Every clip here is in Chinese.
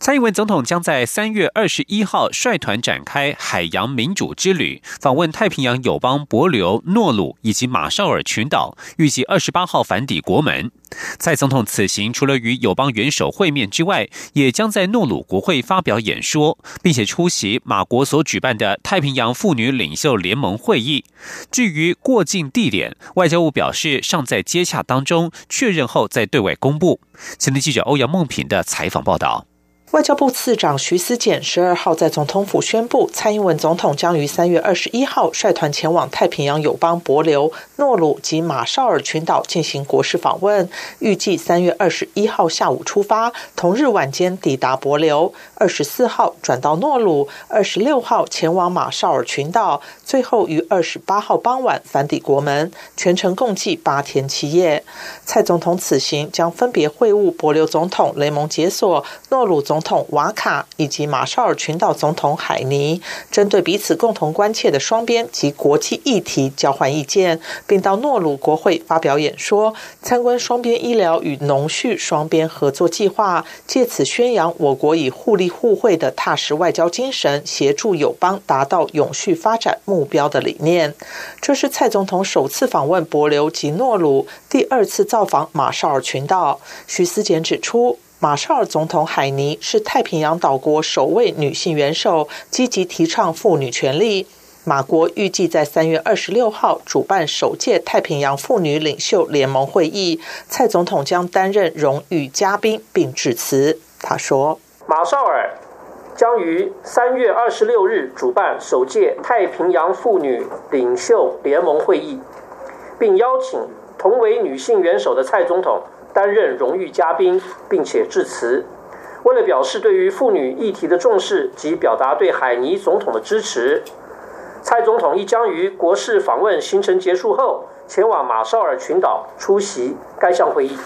蔡英文总统将在三月二十一号率团展开海洋民主之旅，访问太平洋友邦帛琉、诺鲁以及马绍尔群岛，预计二十八号返抵国门。蔡总统此行除了与友邦元首会面之外，也将在诺鲁国会发表演说，并且出席马国所举办的太平洋妇女领袖联盟会议。至于过境地点，外交部表示尚在接洽当中，确认后再对外公布。前天记者欧阳梦平的采访报道。外交部次长徐思俭十二号在总统府宣布，蔡英文总统将于三月二十一号率团前往太平洋友邦帛琉、诺鲁及马绍尔群岛进行国事访问，预计三月二十一号下午出发，同日晚间抵达帛琉，二十四号转到诺鲁，二十六号前往马绍尔群岛，最后于二十八号傍晚返抵国门，全程共计八天七夜。蔡总统此行将分别会晤帛琉总统雷蒙杰索、诺鲁总。总统瓦卡以及马绍尔群岛总统海尼，针对彼此共同关切的双边及国际议题交换意见，并到诺鲁国会发表演说，参观双边医疗与农畜双边合作计划，借此宣扬我国以互利互惠的踏实外交精神，协助友邦达到永续发展目标的理念。这是蔡总统首次访问帛琉及诺鲁，第二次造访马绍尔群岛。徐思俭指出。马绍尔总统海尼是太平洋岛国首位女性元首，积极提倡妇女权利。马国预计在三月二十六号主办首届太平洋妇女领袖联盟会议，蔡总统将担任荣誉嘉宾并致辞。他说：“马绍尔将于三月二十六日主办首届太平洋妇女领袖联盟会议，并邀请同为女性元首的蔡总统。”担任荣誉嘉宾，并且致辞。为了表示对于妇女议题的重视及表达对海尼总统的支持，蔡总统亦将于国事访问行程结束后，前往马绍尔群岛出席该项会议。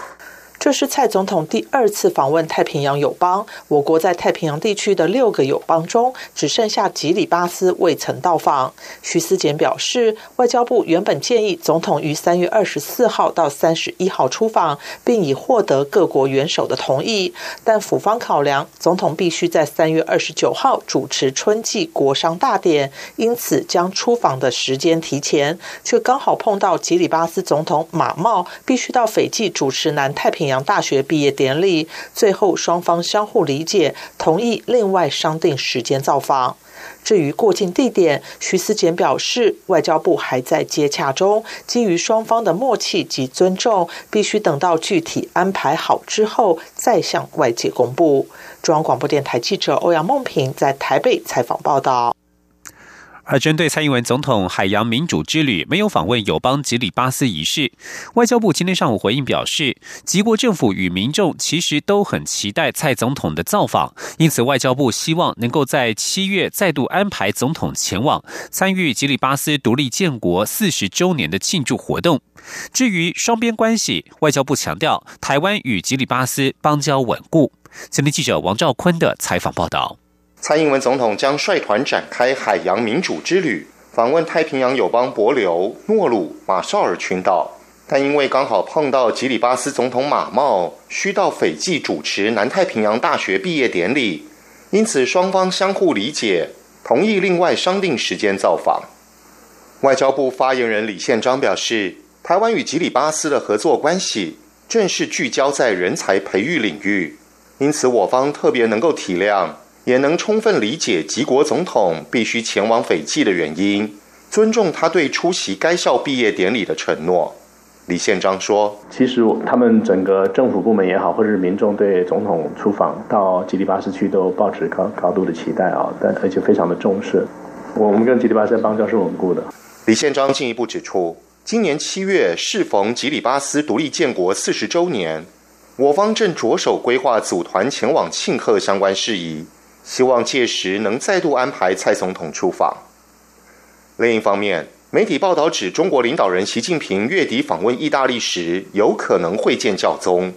这是蔡总统第二次访问太平洋友邦。我国在太平洋地区的六个友邦中，只剩下吉里巴斯未曾到访。徐思俭表示，外交部原本建议总统于三月二十四号到三十一号出访，并已获得各国元首的同意。但府方考量，总统必须在三月二十九号主持春季国商大典，因此将出访的时间提前，却刚好碰到吉里巴斯总统马茂必须到斐济主持南太平洋。大学毕业典礼，最后双方相互理解，同意另外商定时间造访。至于过境地点，徐思俭表示，外交部还在接洽中，基于双方的默契及尊重，必须等到具体安排好之后再向外界公布。中央广播电台记者欧阳梦平在台北采访报道。而针对蔡英文总统海洋民主之旅没有访问友邦吉里巴斯一事，外交部今天上午回应表示，吉国政府与民众其实都很期待蔡总统的造访，因此外交部希望能够在七月再度安排总统前往参与吉里巴斯独立建国四十周年的庆祝活动。至于双边关系，外交部强调，台湾与吉里巴斯邦交稳固。今天记者王兆坤的采访报道。蔡英文总统将率团展开海洋民主之旅，访问太平洋友邦帛琉、诺鲁、马绍尔群岛。但因为刚好碰到吉里巴斯总统马茂需到斐济主持南太平洋大学毕业典礼，因此双方相互理解，同意另外商定时间造访。外交部发言人李宪章表示，台湾与吉里巴斯的合作关系正是聚焦在人才培育领域，因此我方特别能够体谅。也能充分理解吉国总统必须前往斐济的原因，尊重他对出席该校毕业典礼的承诺。李宪章说：“其实他们整个政府部门也好，或者是民众对总统出访到吉里巴斯区都抱持高高度的期待啊，但而且非常的重视。我们跟吉里巴斯邦交是稳固的。”李宪章进一步指出，今年七月适逢吉里巴斯独立建国四十周年，我方正着手规划组团前往庆贺相关事宜。希望届时能再度安排蔡总统出访。另一方面，媒体报道指，中国领导人习近平月底访问意大利时，有可能会见教宗。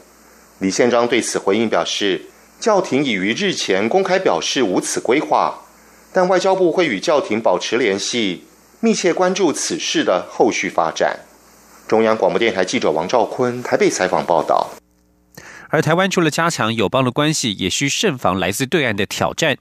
李宪章对此回应表示，教廷已于日前公开表示无此规划，但外交部会与教廷保持联系，密切关注此事的后续发展。中央广播电台记者王兆坤台北采访报道。而台湾除了加强友邦的关系，也需慎防来自对岸的挑战。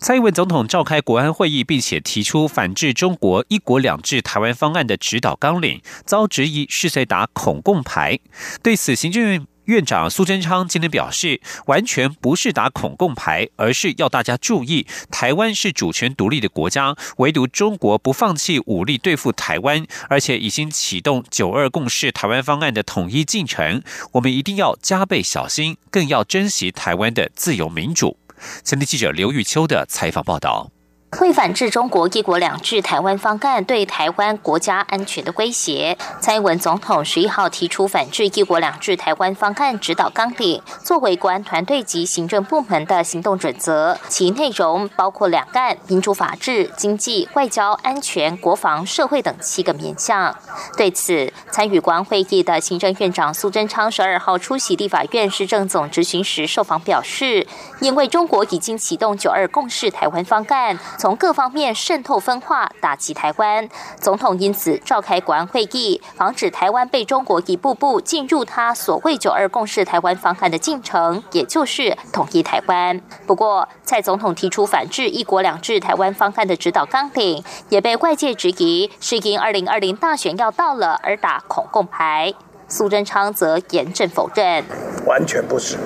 蔡英文总统召开国安会议，并且提出反制中国“一国两制”台湾方案的指导纲领，遭质疑是在打恐共牌。对此，行政院。院长苏贞昌今天表示，完全不是打恐共牌，而是要大家注意，台湾是主权独立的国家，唯独中国不放弃武力对付台湾，而且已经启动九二共识台湾方案的统一进程。我们一定要加倍小心，更要珍惜台湾的自由民主。前天记者刘玉秋的采访报道。为反制中国“一国两制”台湾方案对台湾国家安全的威胁，蔡英文总统十一号提出反制“一国两制”台湾方案指导纲领，作为国安团队及行政部门的行动准则。其内容包括两岸、民主法治、经济、外交、安全、国防、社会等七个面向。对此，参与国安会议的行政院长苏贞昌十二号出席立法院市政总执行时受访表示，因为中国已经启动“九二共识”台湾方案。从各方面渗透分化，打击台湾。总统因此召开国安会议，防止台湾被中国一步步进入他所谓“九二共识”台湾方案的进程，也就是统一台湾。不过，蔡总统提出反制“一国两制”台湾方案的指导纲领，也被外界质疑是因二零二零大选要到了而打恐共牌。苏贞昌则严正否认，完全不是，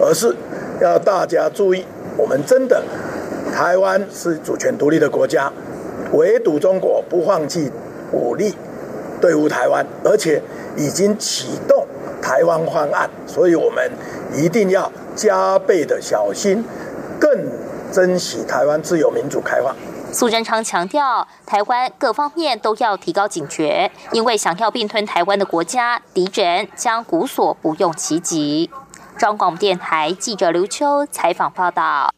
而是要大家注意，我们真的。台湾是主权独立的国家，唯独中国不放弃武力对付台湾，而且已经启动台湾方案，所以我们一定要加倍的小心，更珍惜台湾自由民主开放。苏贞昌强调，台湾各方面都要提高警觉，因为想要并吞台湾的国家敌人将无所不用其极。中广电台记者刘秋采访报道。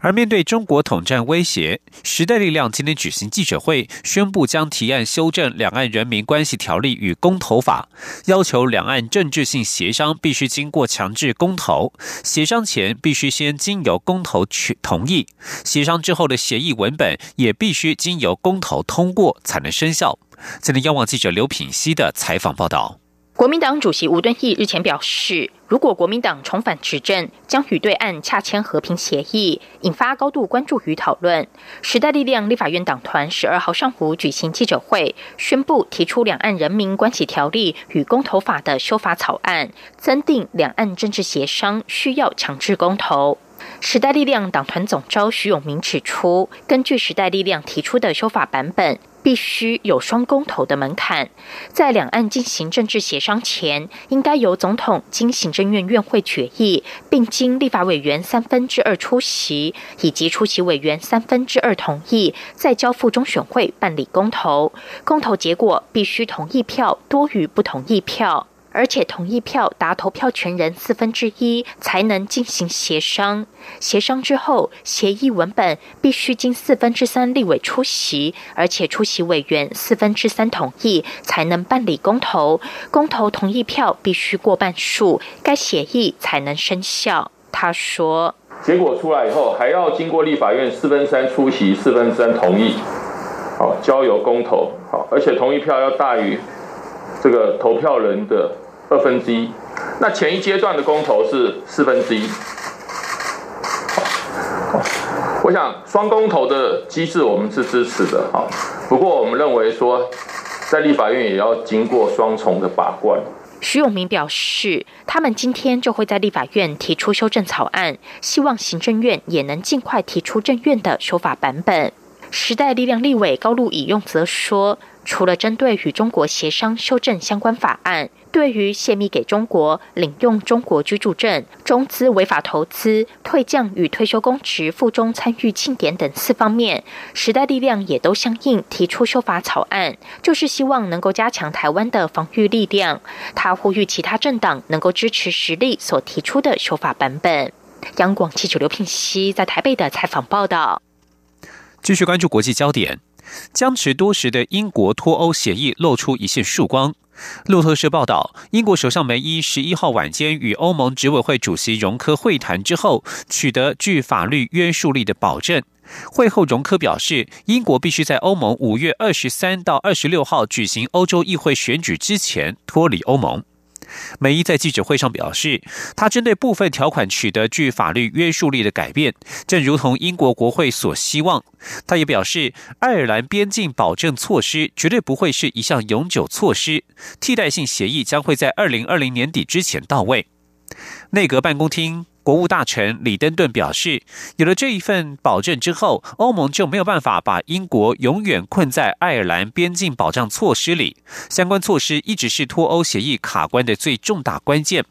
而面对中国统战威胁，时代力量今天举行记者会，宣布将提案修正《两岸人民关系条例》与公投法，要求两岸政治性协商必须经过强制公投，协商前必须先经由公投去同意，协商之后的协议文本也必须经由公投通过才能生效。今天，央网记者刘品熙的采访报道。国民党主席吴敦义日前表示，如果国民党重返执政，将与对岸洽签和平协议，引发高度关注与讨论。时代力量立法院党团十二号上午举行记者会，宣布提出《两岸人民关系条例》与公投法的修法草案，增订两岸政治协商需要强制公投。时代力量党团总召徐永明指出，根据时代力量提出的修法版本。必须有双公投的门槛，在两岸进行政治协商前，应该由总统经行政院院会决议，并经立法委员三分之二出席，以及出席委员三分之二同意，再交付中选会办理公投。公投结果必须同意票多于不同意票。而且同意票达投票权人四分之一才能进行协商，协商之后，协议文本必须经四分之三立委出席，而且出席委员四分之三同意才能办理公投，公投同意票必须过半数，该协议才能生效。他说，结果出来以后，还要经过立法院四分三出席，四分三同意，好交由公投，好，而且同意票要大于。这个投票人的二分之一，那前一阶段的公投是四分之一。我想双公投的机制我们是支持的，哈。不过我们认为说，在立法院也要经过双重的把关。徐永明表示，他们今天就会在立法院提出修正草案，希望行政院也能尽快提出政院的修法版本。时代力量立委高路以用则说。除了针对与中国协商修正相关法案，对于泄密给中国、领用中国居住证、中资违法投资、退将与退休公职附中参与庆典等四方面，时代力量也都相应提出修法草案，就是希望能够加强台湾的防御力量。他呼吁其他政党能够支持实力所提出的修法版本。央广记者刘聘熙在台北的采访报道。继续关注国际焦点。僵持多时的英国脱欧协议露出一线曙光。路透社报道，英国首相梅伊十一号晚间与欧盟执委会主席容科会谈之后，取得具法律约束力的保证。会后，容科表示，英国必须在欧盟五月二十三到二十六号举行欧洲议会选举之前脱离欧盟。梅伊在记者会上表示，他针对部分条款取得具法律约束力的改变，正如同英国国会所希望。他也表示，爱尔兰边境保证措施绝对不会是一项永久措施，替代性协议将会在二零二零年底之前到位。内阁办公厅。国务大臣李登顿表示，有了这一份保证之后，欧盟就没有办法把英国永远困在爱尔兰边境保障措施里。相关措施一直是脱欧协议卡关的最重大关键。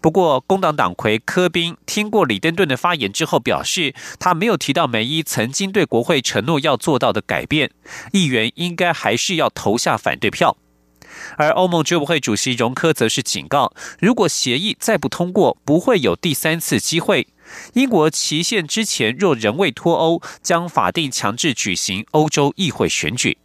不过，工党党魁科宾听过李登顿的发言之后表示，他没有提到梅伊曾经对国会承诺要做到的改变，议员应该还是要投下反对票。而欧盟执委会主席容科则是警告，如果协议再不通过，不会有第三次机会。英国期限之前若仍未脱欧，将法定强制举行欧洲议会选举。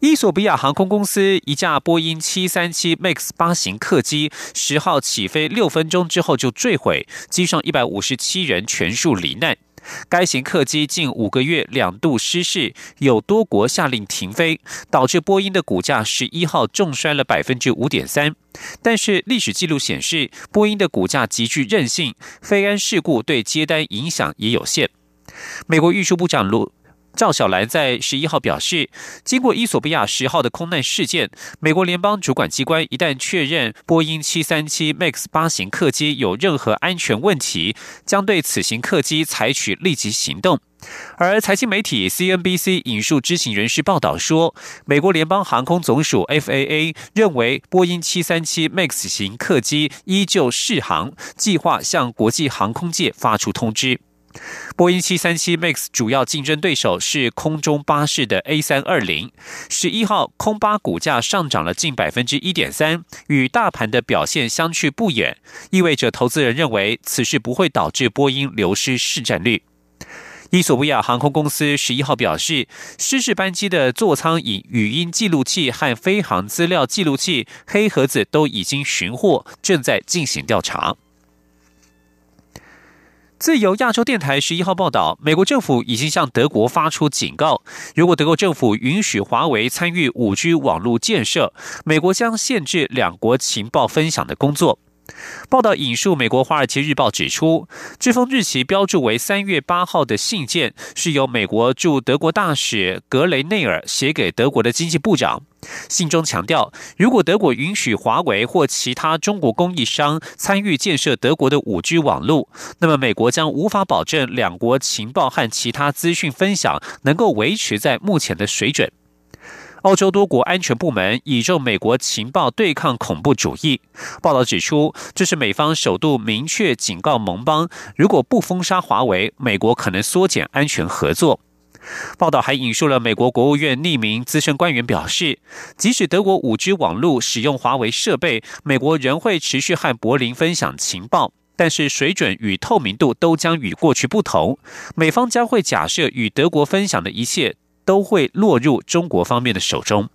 伊索比亚航空公司一架波音七三七 MAX 八型客机十号起飞六分钟之后就坠毁，机上一百五十七人全数罹难。该型客机近五个月两度失事，有多国下令停飞，导致波音的股价十一号重摔了百分之五点三。但是历史记录显示，波音的股价极具韧性，飞安事故对接单影响也有限。美国运输部长罗。赵小兰在十一号表示，经过伊索比亚十号的空难事件，美国联邦主管机关一旦确认波音七三七 MAX 八型客机有任何安全问题，将对此型客机采取立即行动。而财经媒体 CNBC 引述知情人士报道说，美国联邦航空总署 FAA 认为波音七三七 MAX 型客机依旧适航，计划向国际航空界发出通知。波音737 MAX 主要竞争对手是空中巴士的 A320。十一号，空巴股价上涨了近百分之一点三，与大盘的表现相去不远，意味着投资人认为此事不会导致波音流失市占率。伊索比亚航空公司十一号表示，失事班机的座舱以语音记录器和飞行资料记录器黑盒子都已经寻获，正在进行调查。自由亚洲电台十一号报道，美国政府已经向德国发出警告，如果德国政府允许华为参与五 G 网络建设，美国将限制两国情报分享的工作。报道引述美国《华尔街日报》指出，这封日期标注为三月八号的信件是由美国驻德国大使格雷内尔写给德国的经济部长。信中强调，如果德国允许华为或其他中国供应商参与建设德国的五 G 网络，那么美国将无法保证两国情报和其他资讯分享能够维持在目前的水准。欧洲多国安全部门倚重美国情报对抗恐怖主义。报道指出，这是美方首度明确警告盟邦，如果不封杀华为，美国可能缩减安全合作。报道还引述了美国国务院匿名资深官员表示，即使德国五 G 网络使用华为设备，美国仍会持续和柏林分享情报，但是水准与透明度都将与过去不同。美方将会假设与德国分享的一切。都会落入中国方面的手中，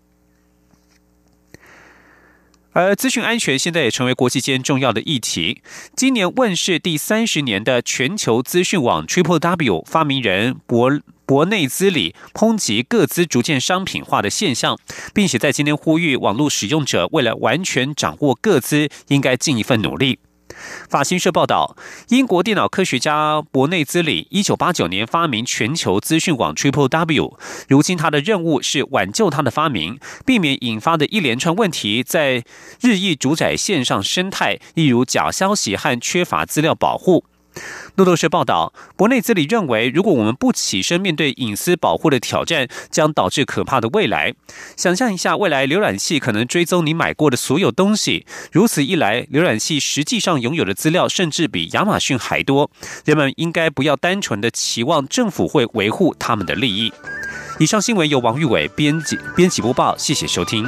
而资讯安全现在也成为国际间重要的议题。今年问世第三十年的全球资讯网 Triple W 发明人博博内兹里抨击各资逐渐商品化的现象，并且在今天呼吁网络使用者为了完全掌握各资，应该尽一份努力。法新社报道，英国电脑科学家博内兹里一九八九年发明全球资讯网 Triple W，如今他的任务是挽救他的发明，避免引发的一连串问题在日益主宰线上生态，例如假消息和缺乏资料保护。路透社报道，博内兹里认为，如果我们不起身面对隐私保护的挑战，将导致可怕的未来。想象一下，未来浏览器可能追踪你买过的所有东西，如此一来，浏览器实际上拥有的资料甚至比亚马逊还多。人们应该不要单纯的期望政府会维护他们的利益。以上新闻由王玉伟编辑编辑播报，谢谢收听。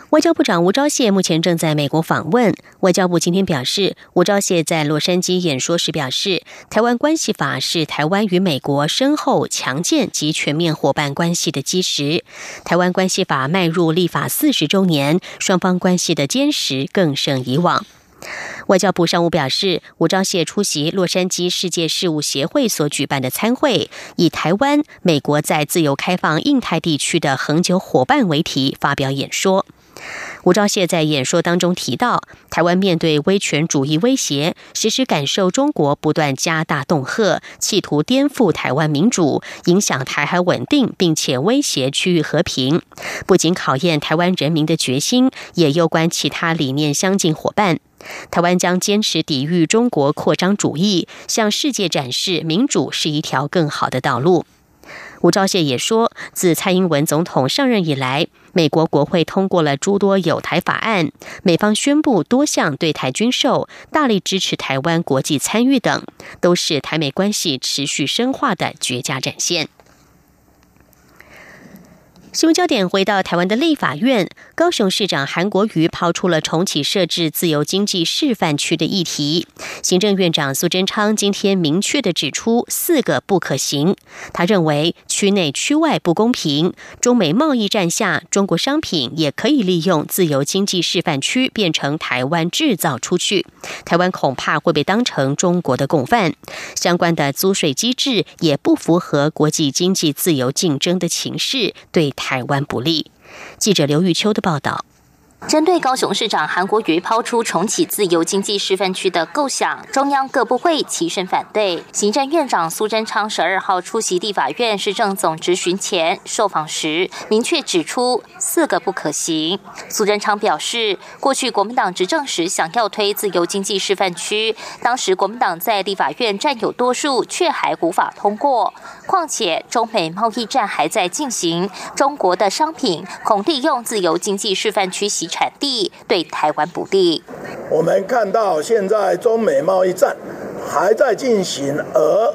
外交部长吴钊燮目前正在美国访问。外交部今天表示，吴钊燮在洛杉矶演说时表示，台湾关系法是台湾与美国深厚、强健及全面伙伴关系的基石。台湾关系法迈入立法四十周年，双方关系的坚实更胜以往。外交部上午表示，吴钊燮出席洛杉矶世界事务协会所举办的参会，以台湾、美国在自由开放印太地区的恒久伙伴为题发表演说。吴钊燮在演说当中提到，台湾面对威权主义威胁，时时感受中国不断加大恫吓，企图颠覆台湾民主，影响台海稳定，并且威胁区域和平。不仅考验台湾人民的决心，也攸关其他理念相近伙伴。台湾将坚持抵御中国扩张主义，向世界展示民主是一条更好的道路。吴钊燮也说，自蔡英文总统上任以来，美国国会通过了诸多有台法案，美方宣布多项对台军售，大力支持台湾国际参与等，都是台美关系持续深化的绝佳展现。新闻焦点回到台湾的立法院，高雄市长韩国瑜抛出了重启设置自由经济示范区的议题。行政院长苏贞昌今天明确的指出四个不可行。他认为区内区外不公平，中美贸易战下，中国商品也可以利用自由经济示范区变成台湾制造出去，台湾恐怕会被当成中国的共犯。相关的租税机制也不符合国际经济自由竞争的情势，对。台湾不利。记者刘玉秋的报道。针对高雄市长韩国瑜抛出重启自由经济示范区的构想，中央各部会齐声反对。行政院长苏贞昌十二号出席地法院市政总执询前受访时，明确指出四个不可行。苏贞昌表示，过去国民党执政时想要推自由经济示范区，当时国民党在立法院占有多数，却还无法通过。况且中美贸易战还在进行，中国的商品恐利用自由经济示范区袭产地，对台湾不利。我们看到现在中美贸易战还在进行，而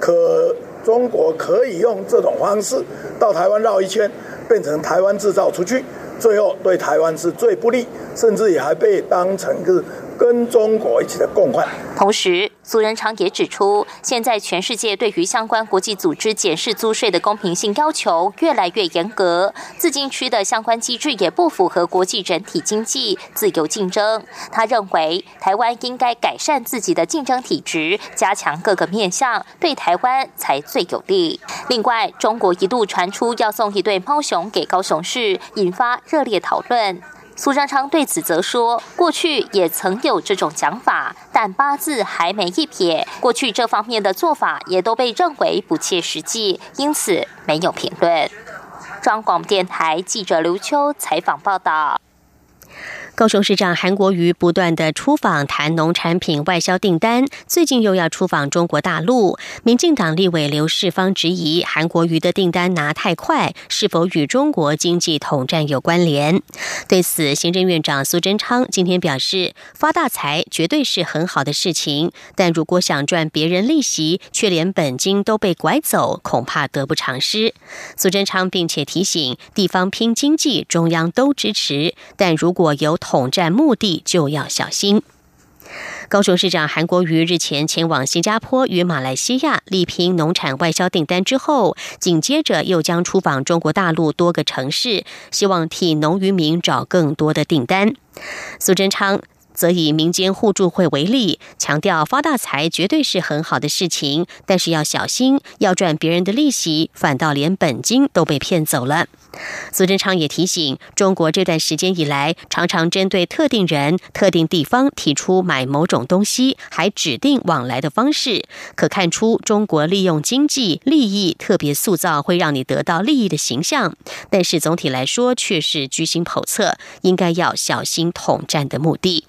可中国可以用这种方式到台湾绕一圈，变成台湾制造出去，最后对台湾是最不利，甚至也还被当成是。跟中国一起的共患。同时，苏仁昌也指出，现在全世界对于相关国际组织检视租税的公平性要求越来越严格，自禁区的相关机制也不符合国际整体经济自由竞争。他认为，台湾应该改善自己的竞争体质，加强各个面向，对台湾才最有利。另外，中国一度传出要送一对猫熊给高雄市，引发热烈讨论。苏贞昌对此则说：“过去也曾有这种讲法，但八字还没一撇。过去这方面的做法也都被认为不切实际，因此没有评论。”张广电台记者刘秋采访报道。高雄市长韩国瑜不断的出访谈农产品外销订单，最近又要出访中国大陆。民进党立委刘世芳质疑韩国瑜的订单拿太快，是否与中国经济统战有关联？对此，行政院长苏贞昌今天表示，发大财绝对是很好的事情，但如果想赚别人利息，却连本金都被拐走，恐怕得不偿失。苏贞昌并且提醒，地方拼经济，中央都支持，但如果由统战目的就要小心。高雄市长韩国瑜日前前往新加坡与马来西亚力拼农产外销订单之后，紧接着又将出访中国大陆多个城市，希望替农渔民找更多的订单。苏贞昌。则以民间互助会为例，强调发大财绝对是很好的事情，但是要小心，要赚别人的利息，反倒连本金都被骗走了。苏贞昌也提醒，中国这段时间以来，常常针对特定人、特定地方提出买某种东西，还指定往来的方式，可看出中国利用经济利益，特别塑造会让你得到利益的形象。但是总体来说，却是居心叵测，应该要小心统战的目的。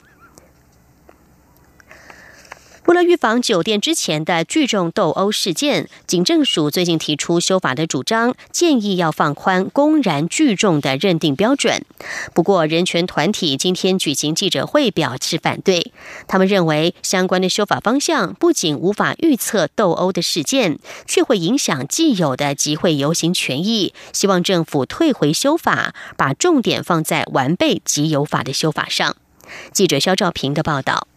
为了预防酒店之前的聚众斗殴事件，警政署最近提出修法的主张，建议要放宽公然聚众的认定标准。不过，人权团体今天举行记者会表示反对。他们认为，相关的修法方向不仅无法预测斗殴的事件，却会影响既有的集会游行权益。希望政府退回修法，把重点放在完备集邮法的修法上。记者肖兆平的报道。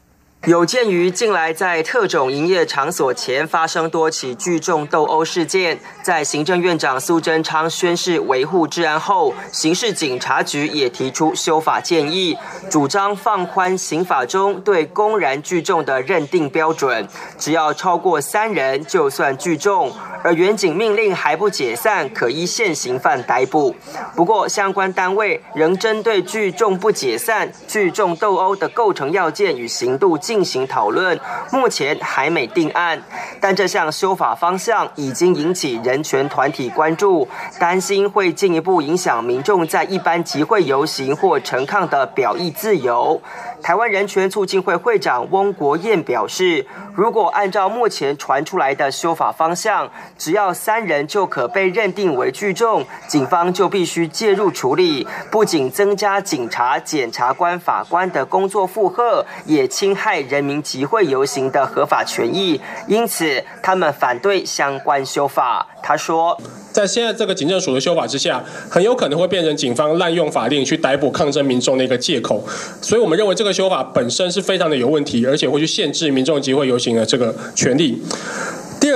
有鉴于近来在特种营业场所前发生多起聚众斗殴事件，在行政院长苏贞昌宣誓维护治安后，刑事警察局也提出修法建议，主张放宽刑法中对公然聚众的认定标准，只要超过三人就算聚众，而原警命令还不解散，可依现行犯逮捕。不过，相关单位仍针对聚众不解散、聚众斗殴的构成要件与刑度进。进行讨论，目前还没定案。但这项修法方向已经引起人权团体关注，担心会进一步影响民众在一般集会游行或陈抗的表意自由。台湾人权促进会会长翁国燕表示，如果按照目前传出来的修法方向，只要三人就可被认定为聚众，警方就必须介入处理，不仅增加警察、检察官、法官的工作负荷，也侵害。人民集会游行的合法权益，因此他们反对相关修法。他说，在现在这个警政署的修法之下，很有可能会变成警方滥用法令去逮捕抗争民众的一个借口。所以我们认为这个修法本身是非常的有问题，而且会去限制民众集会游行的这个权利。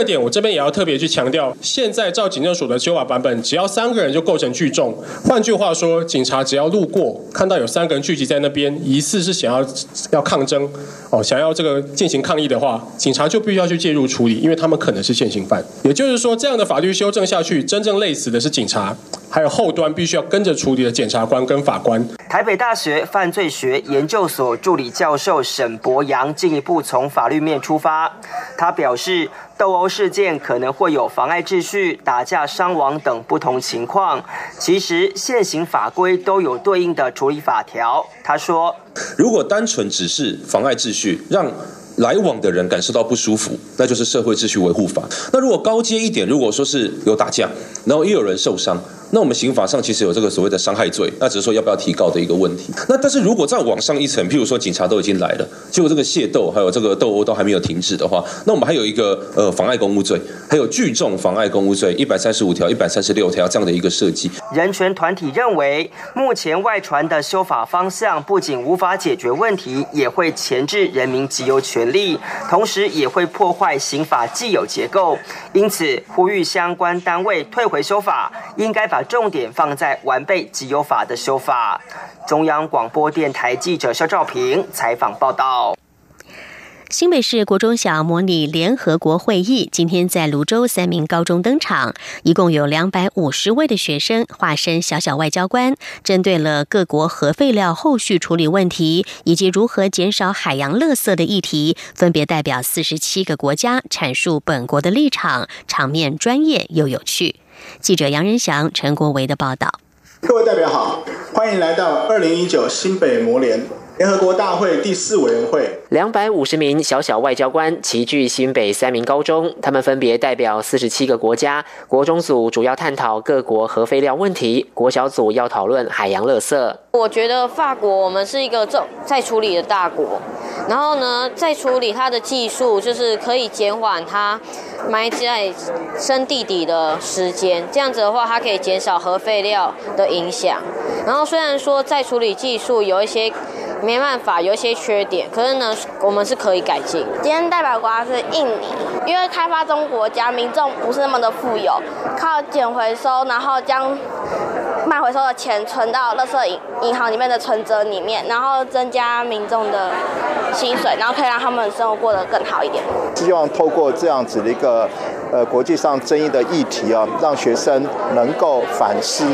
第二点，我这边也要特别去强调，现在照警政署的修法版本，只要三个人就构成聚众。换句话说，警察只要路过看到有三个人聚集在那边，疑似是想要要抗争哦，想要这个进行抗议的话，警察就必须要去介入处理，因为他们可能是现行犯。也就是说，这样的法律修正下去，真正累死的是警察，还有后端必须要跟着处理的检察官跟法官。台北大学犯罪学研究所助理教授沈博阳进一步从法律面出发，他表示。斗殴事件可能会有妨碍秩序、打架伤亡等不同情况，其实现行法规都有对应的处理法条。他说：“如果单纯只是妨碍秩序，让来往的人感受到不舒服，那就是社会秩序维护法。那如果高阶一点，如果说是有打架，然后又有人受伤。”那我们刑法上其实有这个所谓的伤害罪，那只是说要不要提高的一个问题。那但是如果再往上一层，譬如说警察都已经来了，结果这个械斗还有这个斗殴都还没有停止的话，那我们还有一个呃妨碍公务罪，还有聚众妨碍公务罪一百三十五条、一百三十六条这样的一个设计。人权团体认为，目前外传的修法方向不仅无法解决问题，也会钳制人民集邮权利，同时也会破坏刑法既有结构。因此，呼吁相关单位退回修法，应该把。重点放在完备集邮法的修法。中央广播电台记者肖兆平采访报道。新北市国中小模拟联合国会议今天在泸州三名高中登场，一共有两百五十位的学生化身小小外交官，针对了各国核废料后续处理问题以及如何减少海洋垃圾的议题，分别代表四十七个国家阐述本国的立场，场面专业又有趣。记者杨仁祥、陈国维的报道。各位代表好，欢迎来到二零一九新北模联。联合国大会第四委员会，两百五十名小小外交官齐聚新北三名高中，他们分别代表四十七个国家。国中组主要探讨各国核废料问题，国小组要讨论海洋垃圾。我觉得法国我们是一个在在处理的大国，然后呢，在处理它的技术，就是可以减缓它埋在深地底的时间。这样子的话，它可以减少核废料的影响。然后虽然说在处理技术有一些。没办法，有一些缺点，可是呢，我们是可以改进。今天代表国家是印尼，因为开发中国家民众不是那么的富有，靠捡回收，然后将卖回收的钱存到垃圾银银行里面的存折里面，然后增加民众的薪水，然后可以让他们生活过得更好一点。希望透过这样子的一个呃国际上争议的议题啊，让学生能够反思，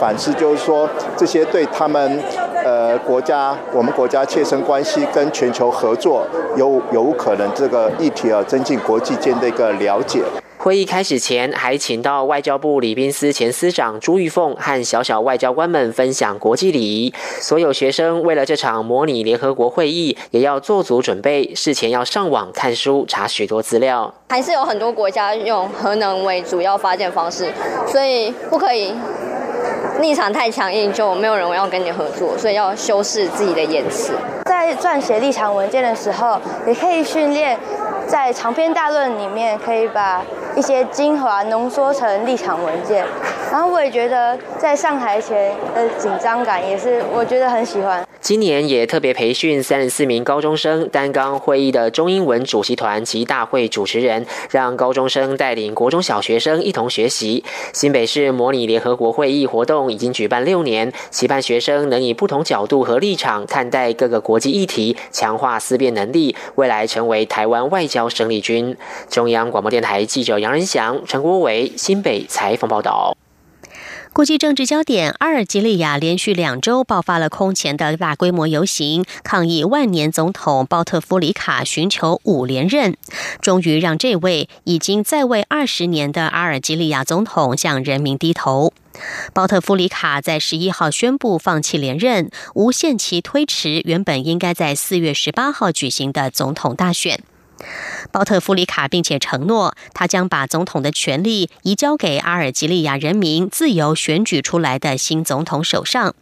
反思就是说这些对他们。呃，国家，我们国家切身关系跟全球合作有有可能这个议题啊，增进国际间的一个了解。会议开始前，还请到外交部礼宾司前司长朱玉凤和小小外交官们分享国际礼仪。所有学生为了这场模拟联合国会议，也要做足准备，事前要上网看书，查许多资料。还是有很多国家用核能为主要发电方式，所以不可以立场太强硬，就没有人要跟你合作。所以要修饰自己的言辞。在撰写立场文件的时候，也可以训练。在长篇大论里面，可以把一些精华浓缩成立场文件。然后我也觉得，在上台前的紧张感也是我觉得很喜欢。今年也特别培训三十四名高中生担纲会议的中英文主席团及大会主持人，让高中生带领国中小学生一同学习。新北市模拟联合国会议活动已经举办六年，期盼学生能以不同角度和立场看待各个国际议题，强化思辨能力，未来成为台湾外交生力军。中央广播电台记者杨仁祥、陈国伟新北采访报道。国际政治焦点：阿尔及利亚连续两周爆发了空前的大规模游行，抗议万年总统鲍特夫里卡寻求五连任，终于让这位已经在位二十年的阿尔及利亚总统向人民低头。鲍特夫里卡在十一号宣布放弃连任，无限期推迟原本应该在四月十八号举行的总统大选。包特夫里卡并且承诺，他将把总统的权力移交给阿尔及利亚人民自由选举出来的新总统手上。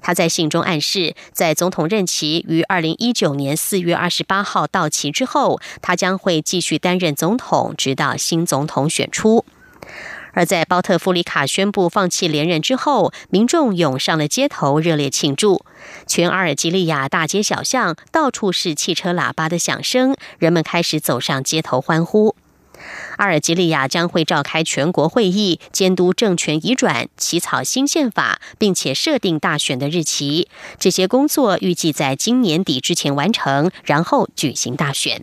他在信中暗示，在总统任期于二零一九年四月二十八号到期之后，他将会继续担任总统，直到新总统选出。而在包特夫里卡宣布放弃连任之后，民众涌上了街头，热烈庆祝。全阿尔及利亚大街小巷到处是汽车喇叭的响声，人们开始走上街头欢呼。阿尔及利亚将会召开全国会议，监督政权移转、起草新宪法，并且设定大选的日期。这些工作预计在今年底之前完成，然后举行大选。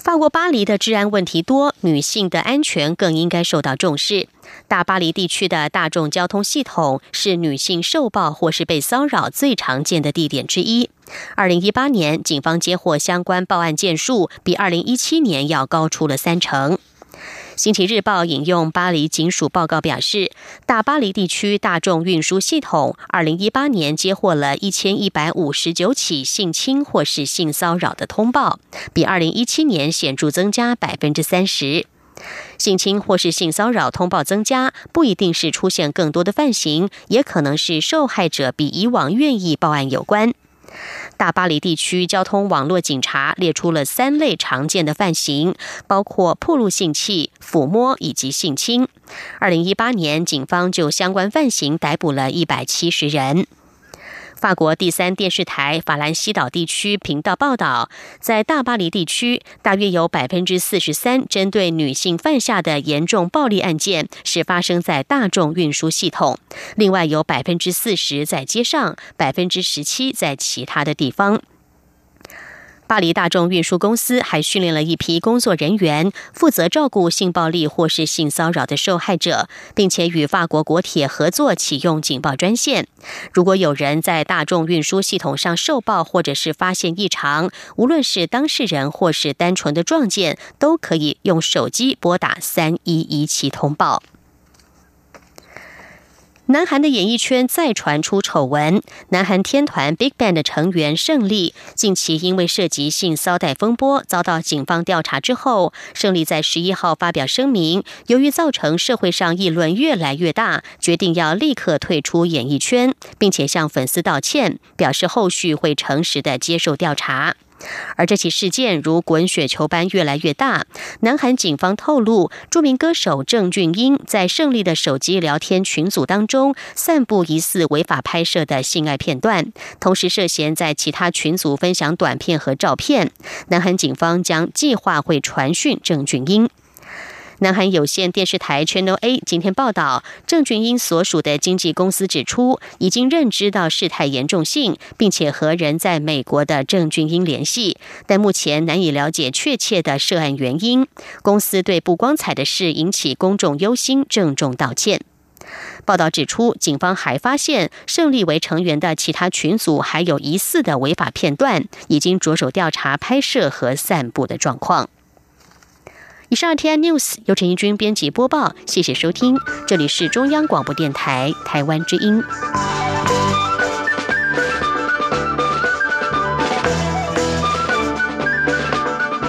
法国巴黎的治安问题多，女性的安全更应该受到重视。大巴黎地区的大众交通系统是女性受暴或是被骚扰最常见的地点之一。二零一八年，警方接获相关报案件数比二零一七年要高出了三成。星期日报引用巴黎警署报告表示，大巴黎地区大众运输系统二零一八年接获了一千一百五十九起性侵或是性骚扰的通报，比二零一七年显著增加百分之三十。性侵或是性骚扰通报增加，不一定是出现更多的犯行，也可能是受害者比以往愿意报案有关。大巴黎地区交通网络警察列出了三类常见的犯行，包括暴露性器、抚摸以及性侵。二零一八年，警方就相关犯行逮捕了一百七十人。法国第三电视台法兰西岛地区频道报道，在大巴黎地区，大约有百分之四十三针对女性犯下的严重暴力案件是发生在大众运输系统，另外有百分之四十在街上，百分之十七在其他的地方。巴黎大众运输公司还训练了一批工作人员，负责照顾性暴力或是性骚扰的受害者，并且与法国国铁合作启用警报专线。如果有人在大众运输系统上受报，或者是发现异常，无论是当事人或是单纯的撞见，都可以用手机拨打三一一七通报。南韩的演艺圈再传出丑闻，南韩天团 BigBang 的成员胜利近期因为涉及性骚扰风波遭到警方调查之后，胜利在十一号发表声明，由于造成社会上议论越来越大，决定要立刻退出演艺圈，并且向粉丝道歉，表示后续会诚实的接受调查。而这起事件如滚雪球般越来越大。南韩警方透露，著名歌手郑俊英在胜利的手机聊天群组当中散布疑似违法拍摄的性爱片段，同时涉嫌在其他群组分享短片和照片。南韩警方将计划会传讯郑俊英。南韩有线电视台 Channel A 今天报道，郑俊英所属的经纪公司指出，已经认知到事态严重性，并且和人在美国的郑俊英联系，但目前难以了解确切的涉案原因。公司对不光彩的事引起公众忧心，郑重道歉。报道指出，警方还发现胜利为成员的其他群组还有疑似的违法片段，已经着手调查拍摄和散布的状况。以上 T I News 由陈义军编辑播报，谢谢收听，这里是中央广播电台台湾之音。